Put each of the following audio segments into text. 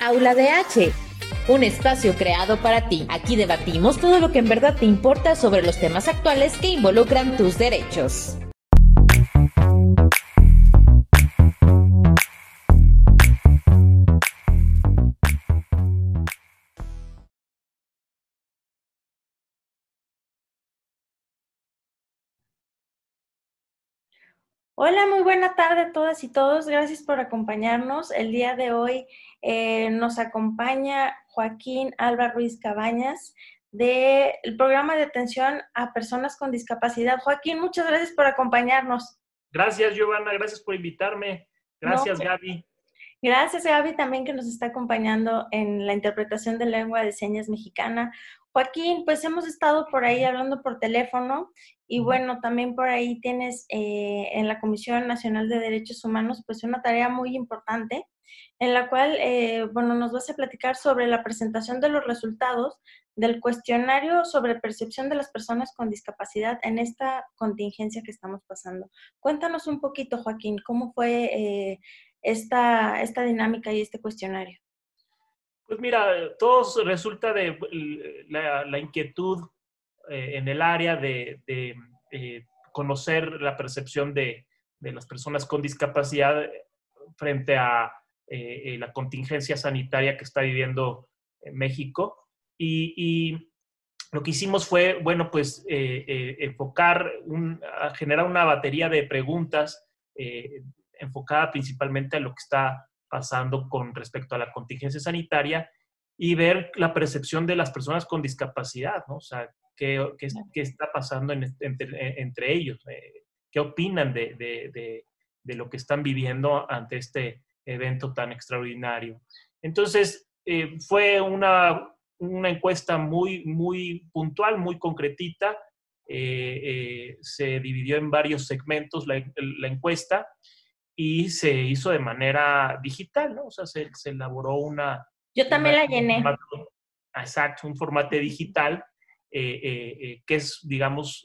Aula de H, un espacio creado para ti. Aquí debatimos todo lo que en verdad te importa sobre los temas actuales que involucran tus derechos. Hola, muy buena tarde a todas y todos. Gracias por acompañarnos. El día de hoy eh, nos acompaña Joaquín Alba Ruiz Cabañas del programa de atención a personas con discapacidad. Joaquín, muchas gracias por acompañarnos. Gracias, Giovanna. Gracias por invitarme. Gracias, Gaby. Gracias, Gaby, también que nos está acompañando en la interpretación de lengua de señas mexicana. Joaquín, pues hemos estado por ahí hablando por teléfono y bueno, también por ahí tienes eh, en la Comisión Nacional de Derechos Humanos pues una tarea muy importante en la cual, eh, bueno, nos vas a platicar sobre la presentación de los resultados del cuestionario sobre percepción de las personas con discapacidad en esta contingencia que estamos pasando. Cuéntanos un poquito, Joaquín, cómo fue eh, esta, esta dinámica y este cuestionario. Pues mira, todo resulta de la, inquietud eh, en el área de, eh, conocer la percepción de, las personas con discapacidad frente a eh, la contingencia sanitaria que está viviendo México. Y, lo que hicimos fue, bueno, pues enfocar, a generar una batería de preguntas enfocada principalmente a lo que está pasando con respecto a la contingencia sanitaria y ver la percepción de las personas con discapacidad, ¿no? O sea, qué, qué, qué está pasando entre, entre, ellos, eh, qué opinan de, de, de, lo que están viviendo ante este evento tan extraordinario. Entonces, eh, fue una, una, encuesta muy, muy puntual, muy concretita. Eh, se dividió en varios segmentos la, la encuesta y se hizo de manera digital, ¿no? O sea, se, se elaboró una... Yo también la llené. exacto, un formato digital eh, eh, eh, que es, digamos,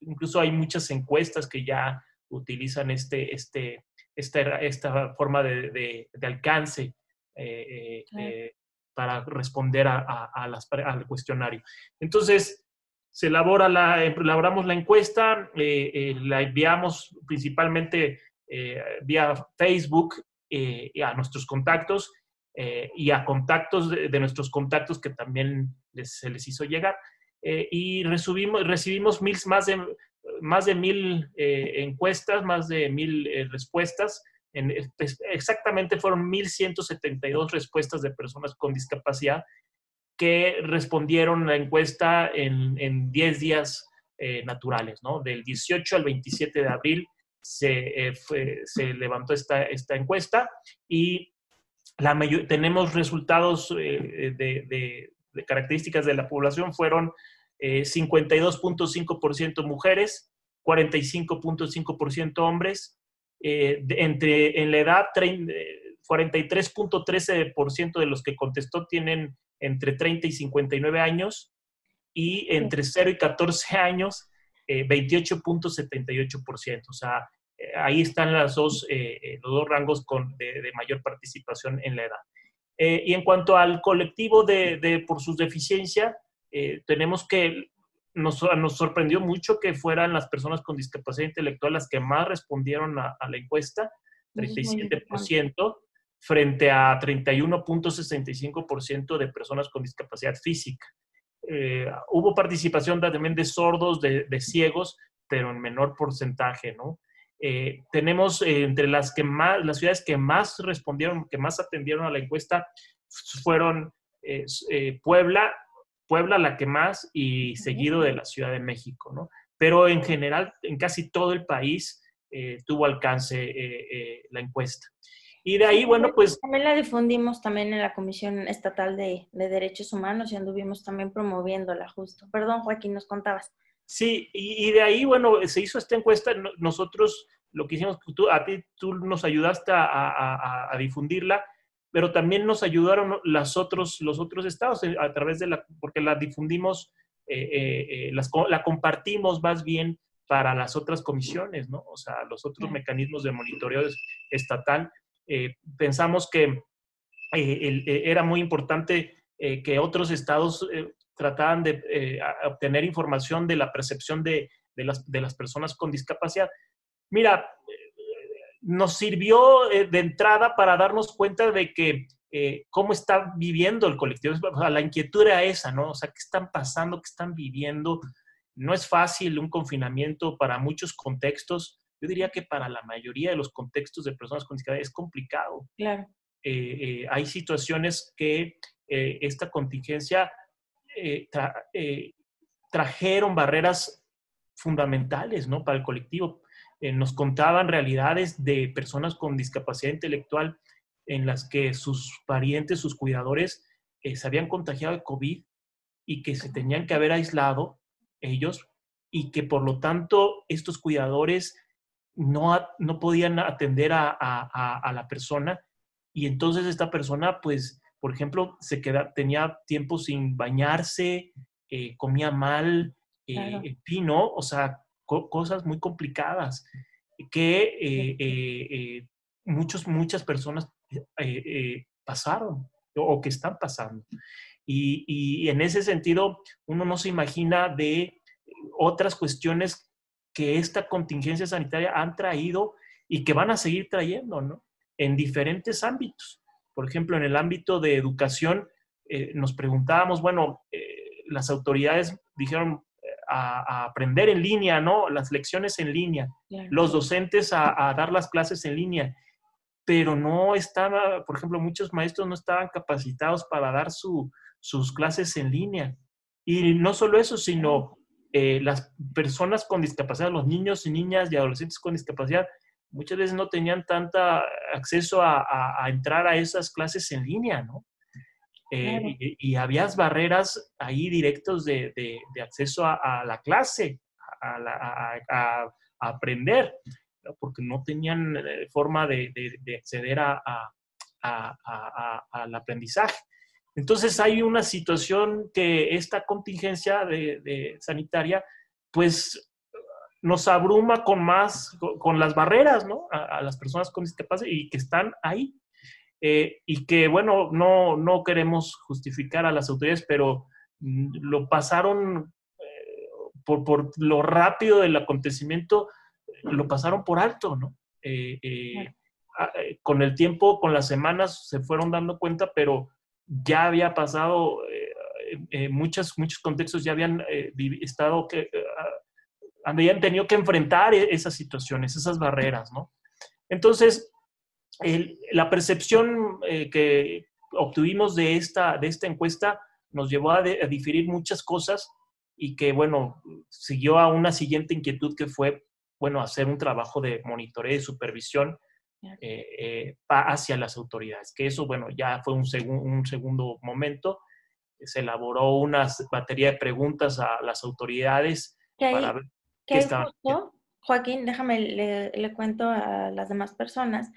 incluso hay muchas encuestas que ya utilizan este, este, esta, esta forma de, de, alcance para responder a, a, las, al cuestionario. Entonces, se elabora la, elaboramos la encuesta, la enviamos principalmente eh, vía Facebook eh, a nuestros contactos eh, y a contactos de, nuestros contactos que también se les hizo llegar. y recibimos, recibimos mil, más, de, más de mil encuestas, más de mil respuestas. En, exactamente fueron 1.172 respuestas de personas con discapacidad que respondieron la encuesta en, en 10 días naturales, ¿no? Del 18 al 27 de abril se, eh, se levantó esta, esta encuesta y la tenemos resultados eh, de, de, características de la población, fueron 52.5% eh, mujeres, 45.5% hombres, entre, en la edad 43.13% de los que contestó tienen entre 30 y 59 años y entre 0 y 14 años 28.78%. O sea, eh, ahí están las dos, eh, eh, los dos rangos con, de, mayor participación en la edad. y en cuanto al colectivo de, por sus deficiencias, tenemos que nos, nos, sorprendió mucho que fueran las personas con discapacidad intelectual las que más respondieron a, la encuesta, 37%, frente a 31.65% de personas con discapacidad física. hubo participación también de sordos, de, de, ciegos, pero en menor porcentaje, ¿no? Eh, tenemos eh, entre las, que más, las ciudades que más respondieron, que más atendieron a la encuesta, fueron eh, Puebla, Puebla la que más y seguido de la Ciudad de México, ¿no? Pero en general, en casi todo el país tuvo alcance la encuesta. Y de ahí, bueno, pues... También la difundimos también en la Comisión Estatal de, de Derechos Humanos y anduvimos también promoviéndola justo. Perdón, Joaquín, nos contabas. Sí, y, de ahí, bueno, se hizo esta encuesta, nosotros lo que hicimos, tú, a ti tú nos ayudaste a, difundirla, pero también nos ayudaron las otros, los otros estados eh, a través de la, porque la difundimos, eh, eh, la compartimos más bien para las otras comisiones, ¿no? O sea, los otros mecanismos de monitoreo estatal. pensamos que era muy importante que otros estados trataban de obtener información de la percepción de, las, de las personas con discapacidad. Mira, nos sirvió de entrada para darnos cuenta de que eh, cómo está viviendo el colectivo. la inquietud era esa, ¿no? O sea, ¿qué están pasando? ¿Qué están viviendo? No es fácil un confinamiento para muchos contextos. Yo diría que para la mayoría de los contextos de personas con discapacidad es complicado. Claro. Eh, eh, hay situaciones que esta contingencia trajeron barreras fundamentales, ¿no? Para el colectivo. nos contaban realidades de personas con discapacidad intelectual en las que sus parientes, sus cuidadores, eh, se habían contagiado de COVID y que se tenían que haber aislado ellos y que por lo tanto estos cuidadores no, no podían atender a, la persona y entonces esta persona pues por ejemplo se queda, tenía tiempo sin bañarse, eh, comía mal, eh, pino, o sea, cosas muy complicadas que muchos, muchas personas eh, eh, pasaron o que están pasando. Y, en ese sentido, uno no se imagina de otras cuestiones que esta contingencia sanitaria han traído y que van a seguir trayendo, ¿no? En diferentes ámbitos. Por ejemplo, en el ámbito de educación, eh, nos preguntábamos, bueno, las autoridades dijeron a, aprender en línea, ¿no? Las lecciones en línea, los docentes a, a, dar las clases en línea pero no estaba, por ejemplo, muchos maestros no estaban capacitados para dar sus clases en línea. Y no solo eso, sino eh, las personas con discapacidad, los niños y niñas y adolescentes con discapacidad, muchas veces no tenían tanta acceso a, entrar a esas clases en línea, ¿no? Eh, y, había barreras ahí directos de, acceso a, la clase, a, aprender porque no tenían eh, forma de, acceder al aprendizaje. Entonces hay una situación que esta contingencia de, sanitaria, pues nos abruma con más, con, las barreras, ¿no? A, las personas con discapacidad y que están ahí. Eh, y que, bueno, no, no queremos justificar a las autoridades, pero mm, lo pasaron eh, por, por, lo rápido del acontecimiento, lo pasaron por alto, ¿no? Eh, eh, ah, eh, con el tiempo, con las semanas, se fueron dando cuenta, pero ya había pasado, muchos, muchos contextos ya habían estado que, habían tenido que enfrentar e, esas situaciones, esas barreras, ¿no? Entonces, la percepción que obtuvimos de esta, de esta encuesta nos llevó a, a, diferir muchas cosas y que, bueno, siguió a una siguiente inquietud que fue bueno, hacer un trabajo de monitoreo y supervisión eh, eh, hacia las autoridades, que eso, bueno, ya fue un, un segundo momento. Se elaboró una batería de preguntas a las autoridades para ver qué estaban. Joaquín, déjame, le, le, cuento a las demás personas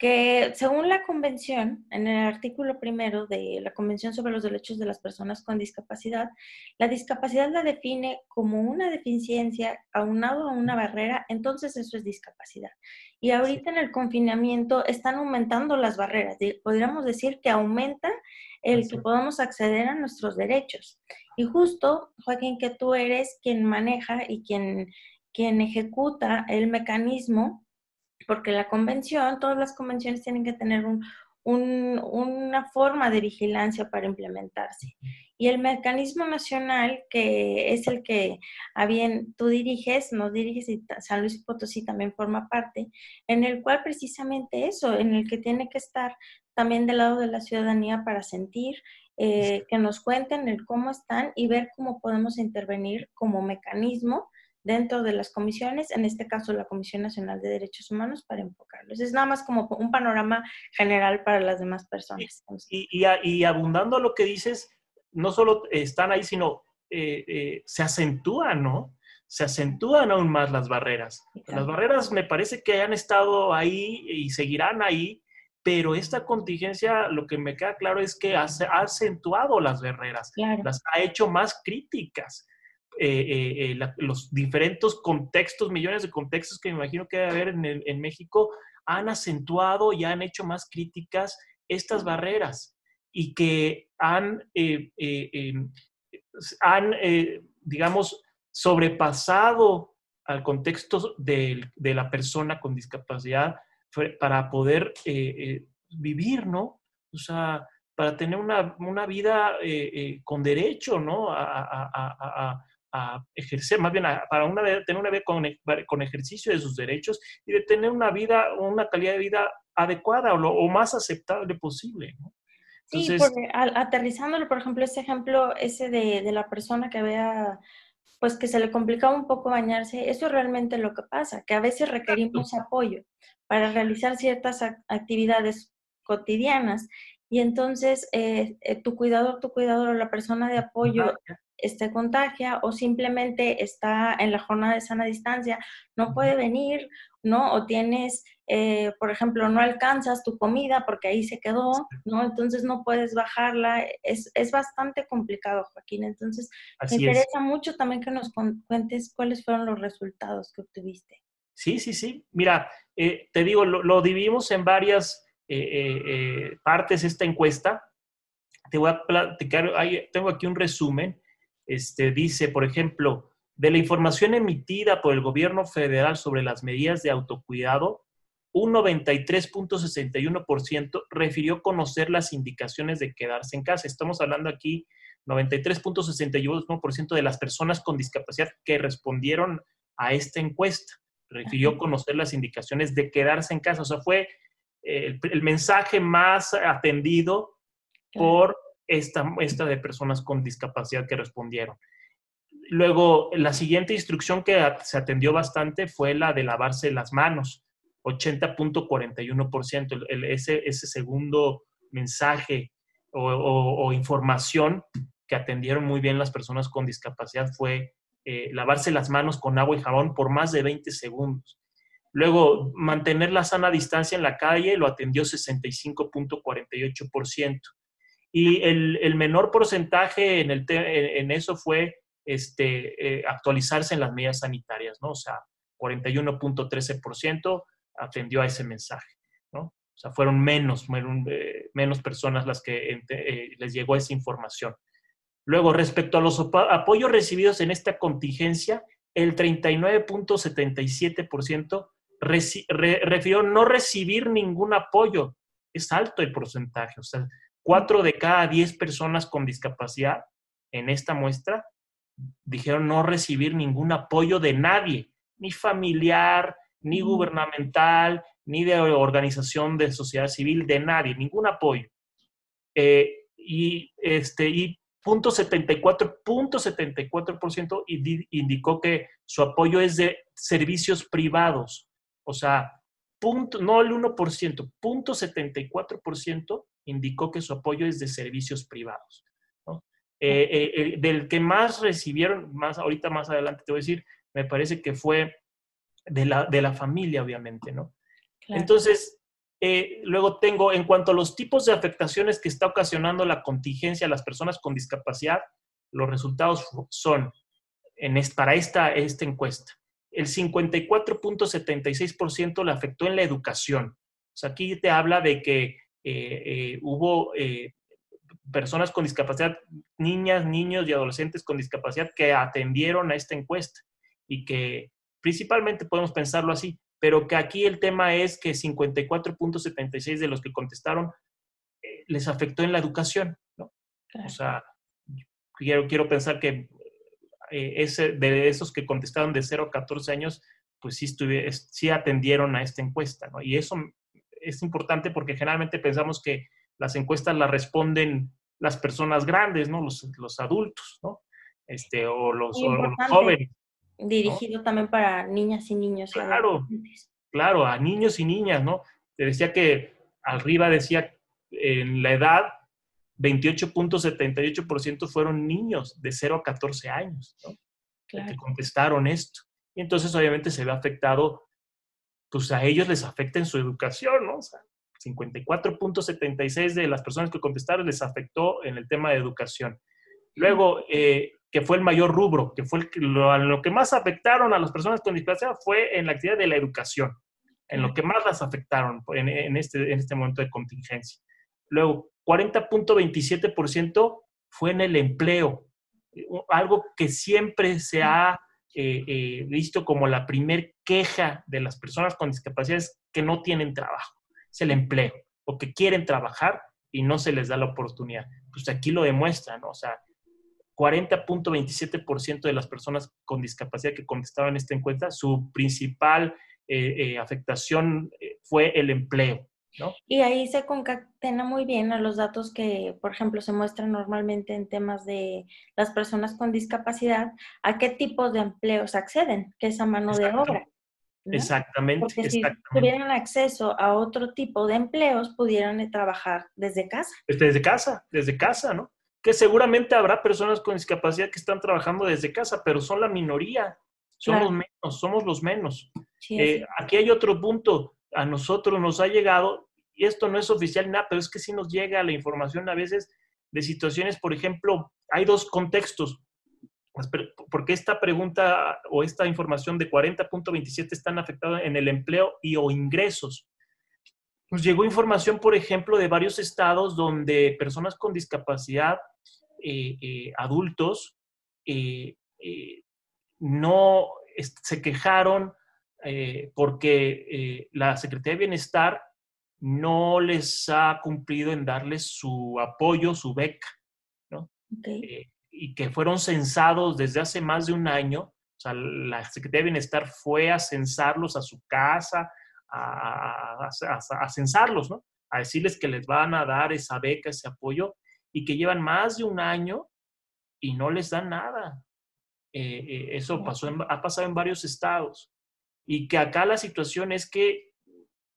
que según la convención, en el artículo primero de la Convención sobre los Derechos de las Personas con Discapacidad, la discapacidad la define como una deficiencia aunado a una barrera, entonces eso es discapacidad. Y ahorita en el confinamiento están aumentando las barreras. Podríamos decir que aumenta el que podamos acceder a nuestros derechos. Y justo, Joaquín, que tú eres quien maneja y quien, quien ejecuta el mecanismo porque la convención, todas las convenciones tienen que tener una forma de vigilancia para implementarse. Y el mecanismo nacional, que es el que a bien tú diriges, nos diriges y San Luis Potosí también forma parte, en el cual precisamente eso, en el que tiene que estar también del lado de la ciudadanía para sentir, eh, que nos cuenten el cómo están y ver cómo podemos intervenir como mecanismo dentro de las comisiones, en este caso la Comisión Nacional de Derechos Humanos, para enfocarlos. Es nada más como un panorama general para las demás personas. Y, y, abundando a lo que dices, no solo están ahí, sino eh, eh, se acentúan, ¿no? Se acentúan aún más las barreras. Las barreras me parece que han estado ahí y seguirán ahí, pero esta contingencia, lo que me queda claro es que ha, acentuado las barreras, las ha hecho más críticas. Eh, eh, eh, los diferentes contextos, millones de contextos que me imagino que debe haber en, en, México, han acentuado y han hecho más críticas estas barreras y que han, eh, eh, em, han digamos, sobrepasado al contexto de, la persona con discapacidad para poder vivir, ¿no? O sea, para tener una, vida con derecho, ¿no? A, ejercer, más bien para una, tener una vida con, con, ejercicio de sus derechos y de tener una vida, una calidad de vida adecuada o lo más aceptable posible, ¿no? sí, porque aterrizándolo, por ejemplo, ese ejemplo, ese de, de, la persona que había, pues que se le complicaba un poco bañarse, eso es realmente lo que pasa, que a veces requerimos apoyo para realizar ciertas actividades cotidianas y entonces eh, eh, tu cuidador, tu cuidador o la persona de apoyo este, contagia o simplemente está en la jornada de sana distancia, no puede venir, ¿no? O tienes, eh, por ejemplo, no alcanzas tu comida porque ahí se quedó, ¿no? Entonces no puedes bajarla. Es, es bastante complicado, Joaquín. Entonces, me interesa mucho también que nos cuentes cuáles fueron los resultados que obtuviste. Sí, sí, sí. Mira, eh, te digo, lo, dividimos en varias eh, partes esta encuesta. Te voy a platicar, tengo aquí un resumen este, dice, por ejemplo, de la información emitida por el gobierno federal sobre las medidas de autocuidado, un 93.61% refirió conocer las indicaciones de quedarse en casa. Estamos hablando aquí 93.61% de las personas con discapacidad que respondieron a esta encuesta. Refirió conocer las indicaciones de quedarse en casa. O sea, fue el, el mensaje más atendido por esta, esta de personas con discapacidad que respondieron. Luego, la siguiente instrucción que se atendió bastante fue la de lavarse las manos, 80.41%. Ese, ese segundo mensaje o, información que atendieron muy bien las personas con discapacidad fue eh, lavarse las manos con agua y jabón por más de 20 segundos. Luego, mantener la sana distancia en la calle lo atendió 65.48%. Y el, menor porcentaje en, eso fue este, eh, actualizarse en las medidas sanitarias, ¿no? O sea, 41.13% atendió a ese mensaje, ¿no? O sea, fueron menos, eh, menos personas las que eh, les llegó esa información. Luego, respecto a los apoyos recibidos en esta contingencia, el 39.77% refirió no recibir ningún apoyo. Es alto el porcentaje, o sea, Cuatro de cada diez personas con discapacidad en esta muestra dijeron no recibir ningún apoyo de nadie, ni familiar, ni gubernamental, ni de organización de sociedad civil, de nadie, ningún apoyo. Eh, y este, y punto 74.74% indicó que su apoyo es de servicios privados. O sea, punto, no el 1%, punto 74% indicó que su apoyo es de servicios privados. Eh, eh, eh, del que más recibieron, más ahorita más adelante te voy a decir, me parece que fue de la, de la familia, obviamente, ¿no? Entonces, luego tengo, en cuanto a los tipos de afectaciones que está ocasionando la contingencia a las personas con discapacidad, los resultados son para esta, esta encuesta. El 54.76% le afectó en la educación. O sea, aquí te habla de que eh, eh, hubo eh, personas con discapacidad, niñas, niños y adolescentes con discapacidad que atendieron a esta encuesta y que principalmente podemos pensarlo así, pero que aquí el tema es que 54.76 de los que contestaron les afectó en la educación, ¿no? O sea, quiero, quiero pensar que ese, de esos que contestaron de 0 a 14 años, pues sí, sí atendieron a esta encuesta, ¿no? Y eso es importante porque generalmente pensamos que las encuestas las responden las personas grandes, ¿no? Los, los adultos, ¿no? Este, o los, jóvenes. Dirigido también para niñas y niños. Claro, claro, a niños y niñas, ¿no? Te decía que arriba decía en la edad 28.78% fueron niños de 0 a 14 años, ¿no? Que contestaron esto. Y entonces obviamente se ve afectado pues a ellos les afecta en su educación, ¿no? O sea, 54.76 de las personas que contestaron les afectó en el tema de educación. Luego, eh, que fue el mayor rubro, que fue lo, que más afectaron a las personas con discapacidad fue en la actividad de la educación, en lo que más las afectaron en, este, en este momento de contingencia. Luego, 40.27% fue en el empleo, algo que siempre se ha eh, eh, visto como la primer queja de las personas con discapacidades que no tienen trabajo, es el empleo, o que quieren trabajar y no se les da la oportunidad. Pues aquí lo demuestran. O sea, 40.27% de las personas con discapacidad que contestaban esta encuesta, su principal eh, afectación fue el empleo. Y ahí se concatena muy bien a los datos que, por ejemplo, se muestran normalmente en temas de las personas con discapacidad, a qué tipos de empleos acceden, que es a mano de obra. Exactamente. Porque si tuvieran acceso a otro tipo de empleos, pudieran trabajar desde casa. Pues desde casa, desde casa, ¿no? Que seguramente habrá personas con discapacidad que están trabajando desde casa, pero son la minoría. Somos menos, somos los menos. Eh, aquí hay otro punto a nosotros nos ha llegado, y esto no es oficial nada, pero es que sí nos llega la información a veces de situaciones, por ejemplo, hay dos contextos, porque esta pregunta o esta información de 40.27 están afectados en el empleo y o ingresos. Nos llegó información, por ejemplo, de varios estados donde personas con discapacidad, eh, eh, adultos, eh, no se quejaron porque la Secretaría de Bienestar no les ha cumplido en darles su apoyo, su beca, ¿no? Y que fueron censados desde hace más de un año. O sea, la Secretaría de Bienestar fue a censarlos a su casa, a, a, censarlos, ¿no? A decirles que les van a dar esa beca, ese apoyo, y que llevan más de un año y no les dan nada. eso pasó ha pasado en varios estados. Y que acá la situación es que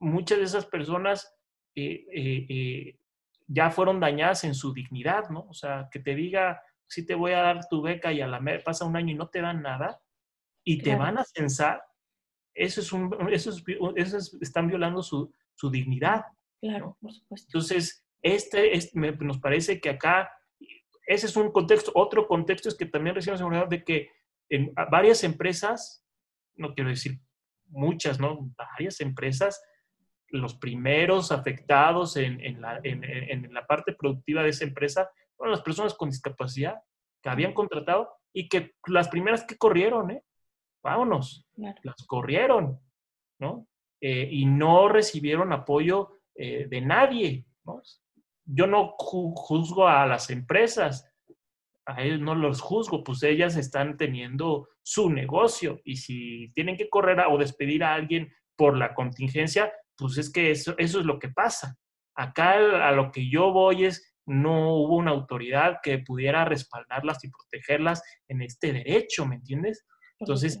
muchas de esas personas eh, eh, eh, ya fueron dañadas en su dignidad, ¿no? O sea, que te diga, sí te voy a dar tu beca y a la pasa un año y no te dan nada y te van a censar, eso es un, eso, es, están violando su, su, dignidad. Claro, por supuesto. Entonces, este, nos parece que acá, ese es un contexto. Otro contexto es que también recibimos seguridad de que en varias empresas, no quiero decir muchas, ¿no? Varias empresas, los primeros afectados en, la, en, la, parte productiva de esa empresa fueron las personas con discapacidad que habían contratado y que las primeras que corrieron, ¿eh? Vámonos, las corrieron, ¿no? Eh, y no recibieron apoyo eh, de nadie, ¿no? Yo no juzgo a las empresas, a ellos no los juzgo, pues ellas están teniendo su negocio y si tienen que correr o despedir a alguien por la contingencia, pues es que eso, eso es lo que pasa. Acá a lo que yo voy es, no hubo una autoridad que pudiera respaldarlas y protegerlas en este derecho, ¿me entiendes? Entonces,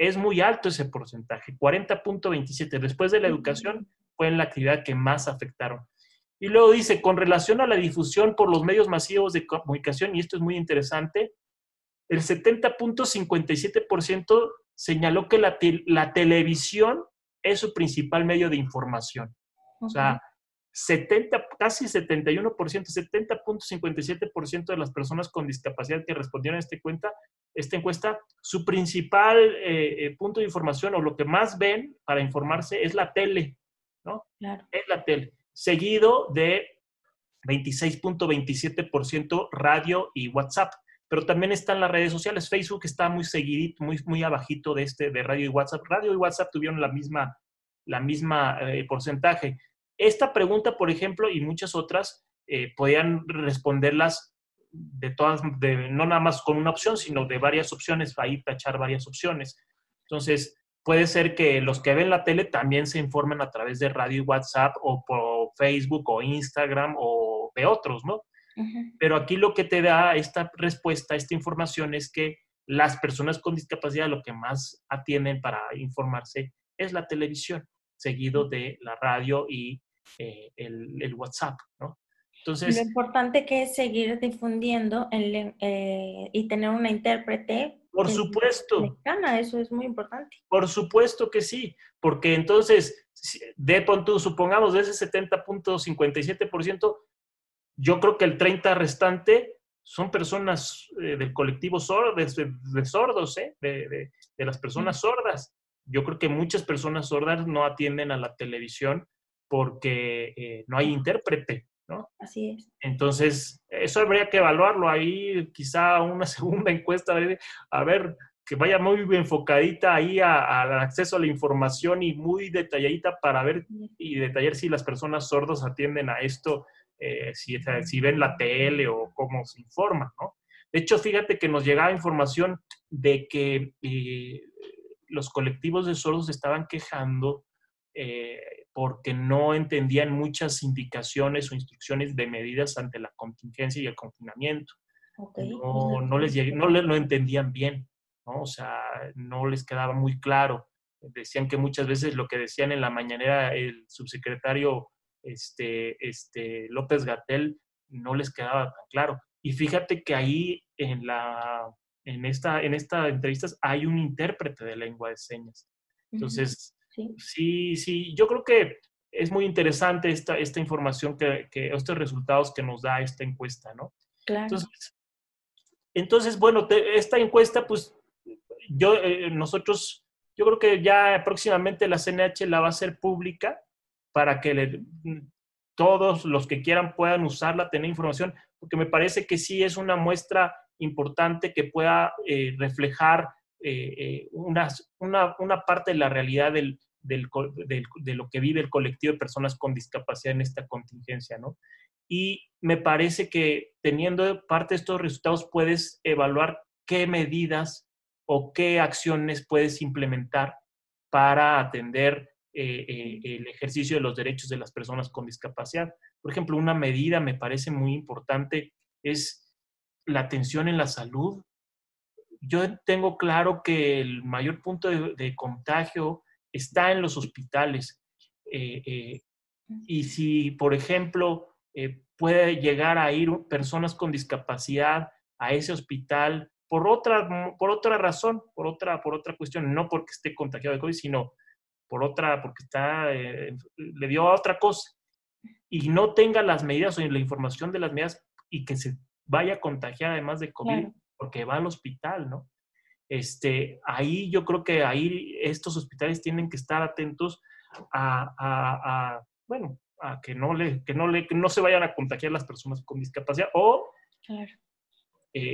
es muy alto ese porcentaje, 40.27. Después de la educación, fue en la actividad que más afectaron. Y luego dice, con relación a la difusión por los medios masivos de comunicación, y esto es muy interesante, el 70.57% señaló que la, la, televisión es su principal medio de información. O sea, 70, casi 71%, 70.57% de las personas con discapacidad que respondieron a esta, cuenta, esta encuesta, su principal eh, eh, punto de información o lo que más ven para informarse es la tele, ¿no? Claro. Es la tele seguido de 26.27% radio y WhatsApp. Pero también están las redes sociales. Facebook está muy seguidito, muy, muy abajito de este, de radio y WhatsApp. Radio y WhatsApp tuvieron la misma, la misma eh, porcentaje. Esta pregunta, por ejemplo, y muchas otras, eh, podían responderlas de todas, de, no nada más con una opción, sino de varias opciones, ahí tachar varias opciones. Entonces, puede ser que los que ven la tele también se informen a través de radio y WhatsApp o por Facebook o Instagram o de otros, ¿no? Pero aquí lo que te da esta respuesta, esta información es que las personas con discapacidad lo que más atienden para informarse es la televisión, seguido de la radio y eh, el, WhatsApp, ¿no? Entonces, lo importante que es seguir difundiendo eh, y tener una intérprete por supuesto. Mexicana, eso es muy importante. Por supuesto que sí, porque entonces, de supongamos de ese 70.57%, yo creo que el 30 restante son personas eh, del colectivo sordo, de, sordos, ¿eh? de, las personas sordas. Yo creo que muchas personas sordas no atienden a la televisión porque eh, no hay intérprete, ¿no? Así es. Entonces, eso habría que evaluarlo ahí, quizá una segunda encuesta, a ver, que vaya muy enfocadita ahí al acceso a la información y muy detalladita para ver y detallar si las personas sordas atienden a esto, eh, si, si, ven la tele o cómo se informan, ¿no? De hecho, fíjate que nos llegaba información de que eh, los colectivos de sordos estaban quejando eh, porque no entendían muchas indicaciones o instrucciones de medidas ante la contingencia y el confinamiento. No, no, les no lo entendían bien, ¿no? O sea, no les quedaba muy claro. Decían que muchas veces lo que decían en la mañanera el subsecretario este, este, López Gatel no les quedaba tan claro. Y fíjate que ahí en, la, en, esta, en esta entrevista hay un intérprete de lengua de señas. Entonces, Sí. sí, yo creo que es muy interesante esta, esta información, que, que, estos resultados que nos da esta encuesta, ¿no? Claro. Entonces, entonces bueno, esta encuesta, pues yo, eh, nosotros, yo creo que ya próximamente la CNH la va a hacer pública para que todos los que quieran puedan usarla, tener información, porque me parece que sí es una muestra importante que pueda eh, reflejar eh, eh, una, una, parte de la realidad del, del, de lo que vive el colectivo de personas con discapacidad en esta contingencia, ¿no? Y me parece que teniendo parte de estos resultados puedes evaluar qué medidas o qué acciones puedes implementar para atender eh, el ejercicio de los derechos de las personas con discapacidad. Por ejemplo, una medida me parece muy importante es la atención en la salud yo tengo claro que el mayor punto de, contagio está en los hospitales. Eh, eh, y si, por ejemplo, eh, puede llegar a ir personas con discapacidad a ese hospital por otra, por otra razón, por otra, por otra cuestión, no porque esté contagiado de COVID, sino por otra, porque está, le dio a otra cosa, y no tenga las medidas o la información de las medidas y que se vaya a contagiar además de COVID, porque va al hospital, ¿no? Este, ahí yo creo que ahí estos hospitales tienen que estar atentos a, bueno, a que no, le, que no, le, no se vayan a contagiar las personas con discapacidad o eh,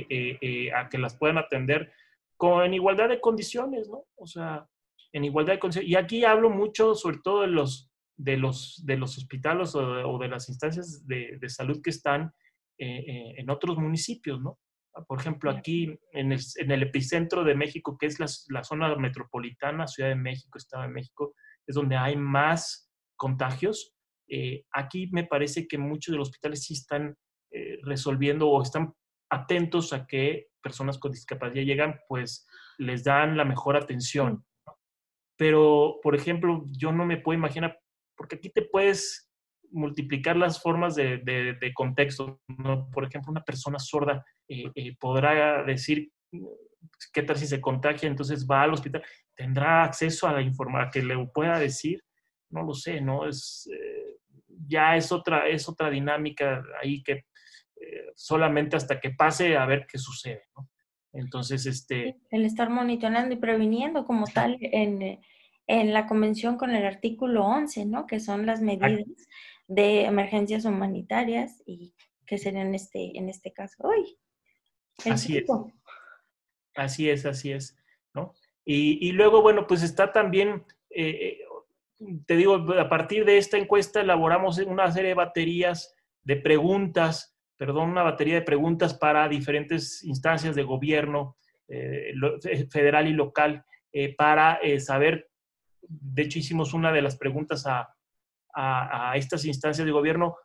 eh, eh, a que las puedan atender con, en igualdad de condiciones, ¿no? O sea, en igualdad de condiciones. Y aquí hablo mucho sobre todo de los, de los, de los hospitales o de, las instancias de, de, salud que están en otros municipios, ¿no? Por ejemplo, aquí en el, epicentro de México, que es la, zona metropolitana, Ciudad de México, Estado de México, es donde hay más contagios. Eh, aquí me parece que muchos de los hospitales sí están eh, resolviendo o están atentos a que personas con discapacidad llegan, pues les dan la mejor atención. Pero, por ejemplo, yo no me puedo imaginar, porque aquí te puedes multiplicar las formas de, de, contexto. Por ejemplo, una persona sorda eh, eh, podrá decir qué tal si se contagia, entonces va al hospital, tendrá acceso a la información que le pueda decir, no lo sé, ¿no? Es, eh, ya es otra, es otra dinámica ahí que solamente hasta que pase a ver qué sucede, ¿no? Entonces, este... El estar monitoreando y previniendo como tal en, en la convención con el artículo 11, ¿no? Que son las medidas de emergencias humanitarias y que serían este, en este caso hoy. Así es. Así es, así es, ¿no? Y, luego, bueno, pues está también, eh, eh, te digo, a partir de esta encuesta elaboramos una serie de baterías de preguntas, perdón, una batería de preguntas para diferentes instancias de gobierno eh, federal y local para saber, de hecho hicimos una de las preguntas a, a, estas instancias de gobierno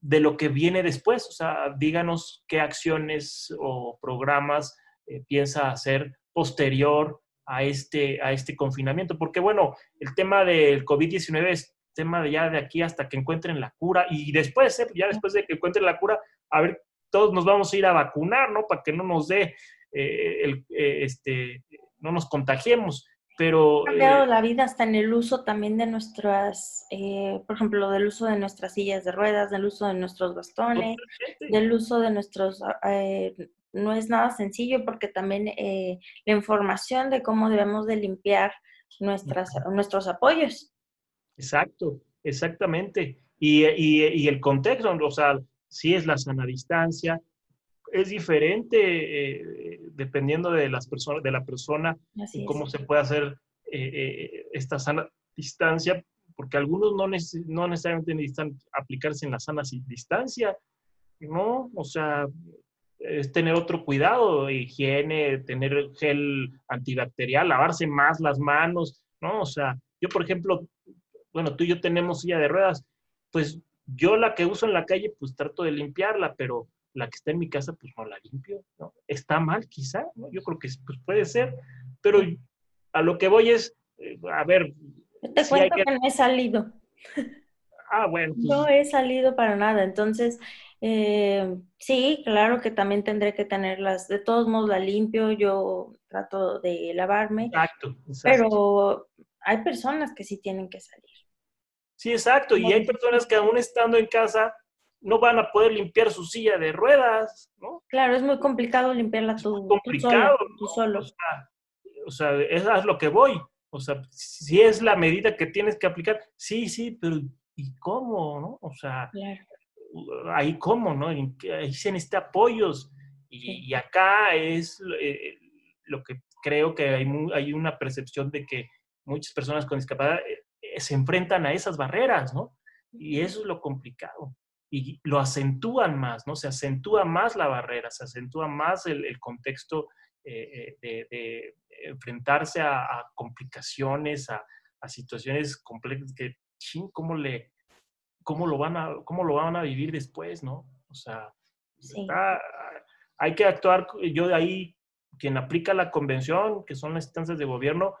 de lo que viene después. O sea, díganos qué acciones o programas eh, piensa hacer posterior a este, a este confinamiento. Porque, bueno, el tema del COVID-19 es tema de ya de aquí hasta que encuentren la cura y después, eh, ya después de que encuentren la cura, a ver, todos nos vamos a ir a vacunar, ¿no? Para que no nos dé, eh, el, este, no nos contagiemos pero... Ha cambiado eh, la vida hasta en el uso también de nuestras, eh, por ejemplo, del uso de nuestras sillas de ruedas, del uso de nuestros bastones, del uso de nuestros... Eh, no es nada sencillo porque también la información de cómo debemos de limpiar nuestras, nuestros apoyos. Exacto, exactamente. Y, y, el contexto, o sea, si es la sana distancia, es diferente eh, dependiendo de, las personas, de la persona y cómo se puede hacer eh, eh, esta sana distancia, porque algunos no, no necesariamente necesitan aplicarse en la sana distancia, ¿no? O sea, es tener otro cuidado, higiene, tener gel antibacterial, lavarse más las manos, ¿no? O sea, yo, por ejemplo, bueno, tú y yo tenemos silla de ruedas, pues yo la que uso en la calle, pues trato de limpiarla, pero la que está en mi casa, pues no la limpio, ¿no? Está mal quizá, ¿no? Yo creo que pues puede ser, pero a lo que voy es, eh, a ver... te cuento que... no he salido. Ah, bueno. Pues no he salido para nada, entonces eh, sí, claro que también tendré que tenerlas. De todos modos, la limpio, yo trato de lavarme. Exacto, Pero hay personas que sí tienen que salir. Sí, exacto. Y hay personas que aún estando en casa no van a poder limpiar su silla de ruedas, ¿no? Claro, es muy complicado limpiarla tú, complicado, tú solo. O, sea, es lo que voy. O sea, si es la medida que tienes que aplicar, sí, sí, pero ¿y cómo, no? O sea, claro ahí cómo, ¿no? Ahí se necesita apoyos. Y, acá es eh, lo que creo que hay, hay, una percepción de que muchas personas con discapacidad eh, se enfrentan a esas barreras, ¿no? Y eso es lo complicado. Y lo acentúan más, ¿no? Se acentúa más la barrera, se acentúa más el, contexto eh, de, enfrentarse a, complicaciones, a, a, situaciones complejas que, ching, ¿cómo le, cómo lo van a, cómo lo van a vivir después, ¿no? O sea, hay que actuar, yo de ahí, quien aplica la convención, que son las instancias de gobierno,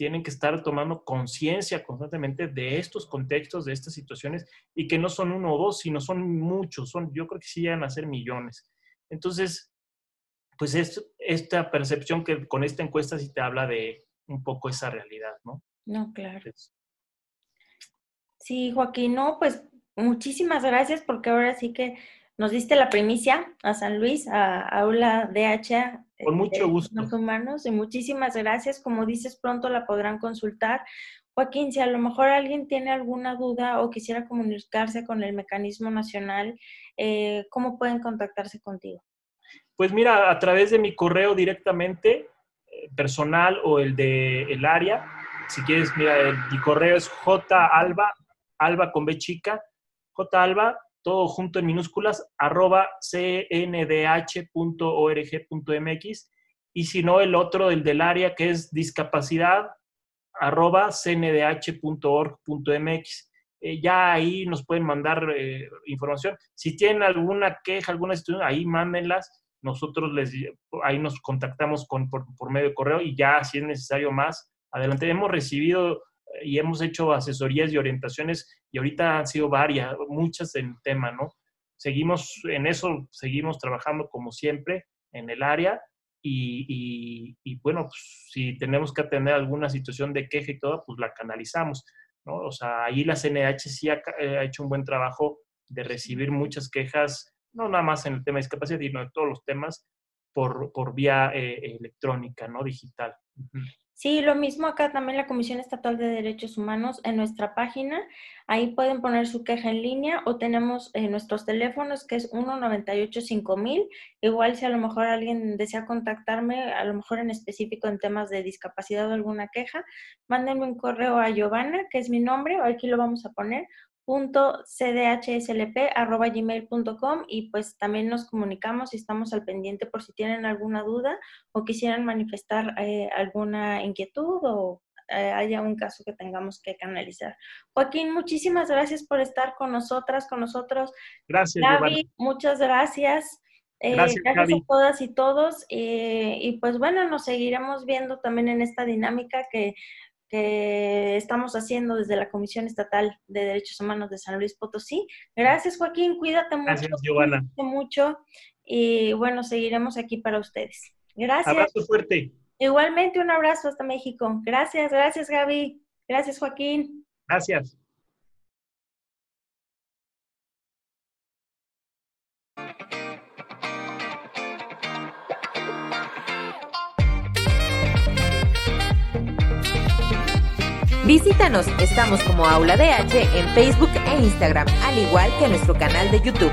tienen que estar tomando conciencia constantemente de estos contextos, de estas situaciones, y que no son uno o dos, sino son muchos, son, yo creo que sí llegan a ser millones. Entonces, pues es, esta percepción que con esta encuesta sí te habla de un poco esa realidad, ¿no? No, claro. Sí, Joaquín, no, pues muchísimas gracias porque ahora sí que nos diste la primicia a San Luis, a Aula DH. Con mucho gusto. Los humanos, y muchísimas gracias. Como dices, pronto la podrán consultar. Joaquín, si a lo mejor alguien tiene alguna duda o quisiera comunicarse con el mecanismo nacional, eh, ¿cómo pueden contactarse contigo? Pues mira, a través de mi correo directamente, eh, personal o el de el área. Si quieres, mira, mi correo es jalba, alba con B chica, Alba, todo junto en minúsculas, arroba cndh.org.mx y si no, el otro, el del área, que es discapacidad, arroba cndh.org.mx. Eh, ya ahí nos pueden mandar eh, información. Si tienen alguna queja, alguna situación, ahí mándenlas. Nosotros les, ahí nos contactamos con, por, por medio de correo y ya si es necesario más, adelante. Hemos recibido y hemos hecho asesorías y orientaciones y ahorita han sido varias, muchas en tema, ¿no? Seguimos en eso, seguimos trabajando como siempre en el área y, y, bueno, pues, si tenemos que atender alguna situación de queja y todo, pues la canalizamos, ¿no? O sea, ahí la CNH sí ha, eh, ha hecho un buen trabajo de recibir muchas quejas, no nada más en el tema de discapacidad, sino en todos los temas por, por vía eh, electrónica, ¿no? Digital. Sí, lo mismo acá también la Comisión Estatal de Derechos Humanos en nuestra página. Ahí pueden poner su queja en línea o tenemos eh, nuestros teléfonos que es 1985000. Igual si a lo mejor alguien desea contactarme, a lo mejor en específico en temas de discapacidad o alguna queja, mándenme un correo a Giovanna, que es mi nombre, o aquí lo vamos a poner, gmail.com y pues también nos comunicamos y estamos al pendiente por si tienen alguna duda o quisieran manifestar eh, alguna inquietud o eh, haya un caso que tengamos que canalizar. Joaquín, muchísimas gracias por estar con nosotras, con nosotros. Gracias. Gaby, muchas gracias. Eh, gracias, gracias a todas y todos. y pues bueno, nos seguiremos viendo también en esta dinámica que que estamos haciendo desde la Comisión Estatal de Derechos Humanos de San Luis Potosí. Gracias, Joaquín. Cuídate mucho. Gracias, Giovanna. mucho. Y bueno, seguiremos aquí para ustedes. Gracias. Abrazo fuerte. Igualmente, un abrazo hasta México. Gracias, gracias, Gaby. Gracias, Joaquín. Gracias. Visítanos, estamos como Aula DH en Facebook e Instagram, al igual que nuestro canal de YouTube.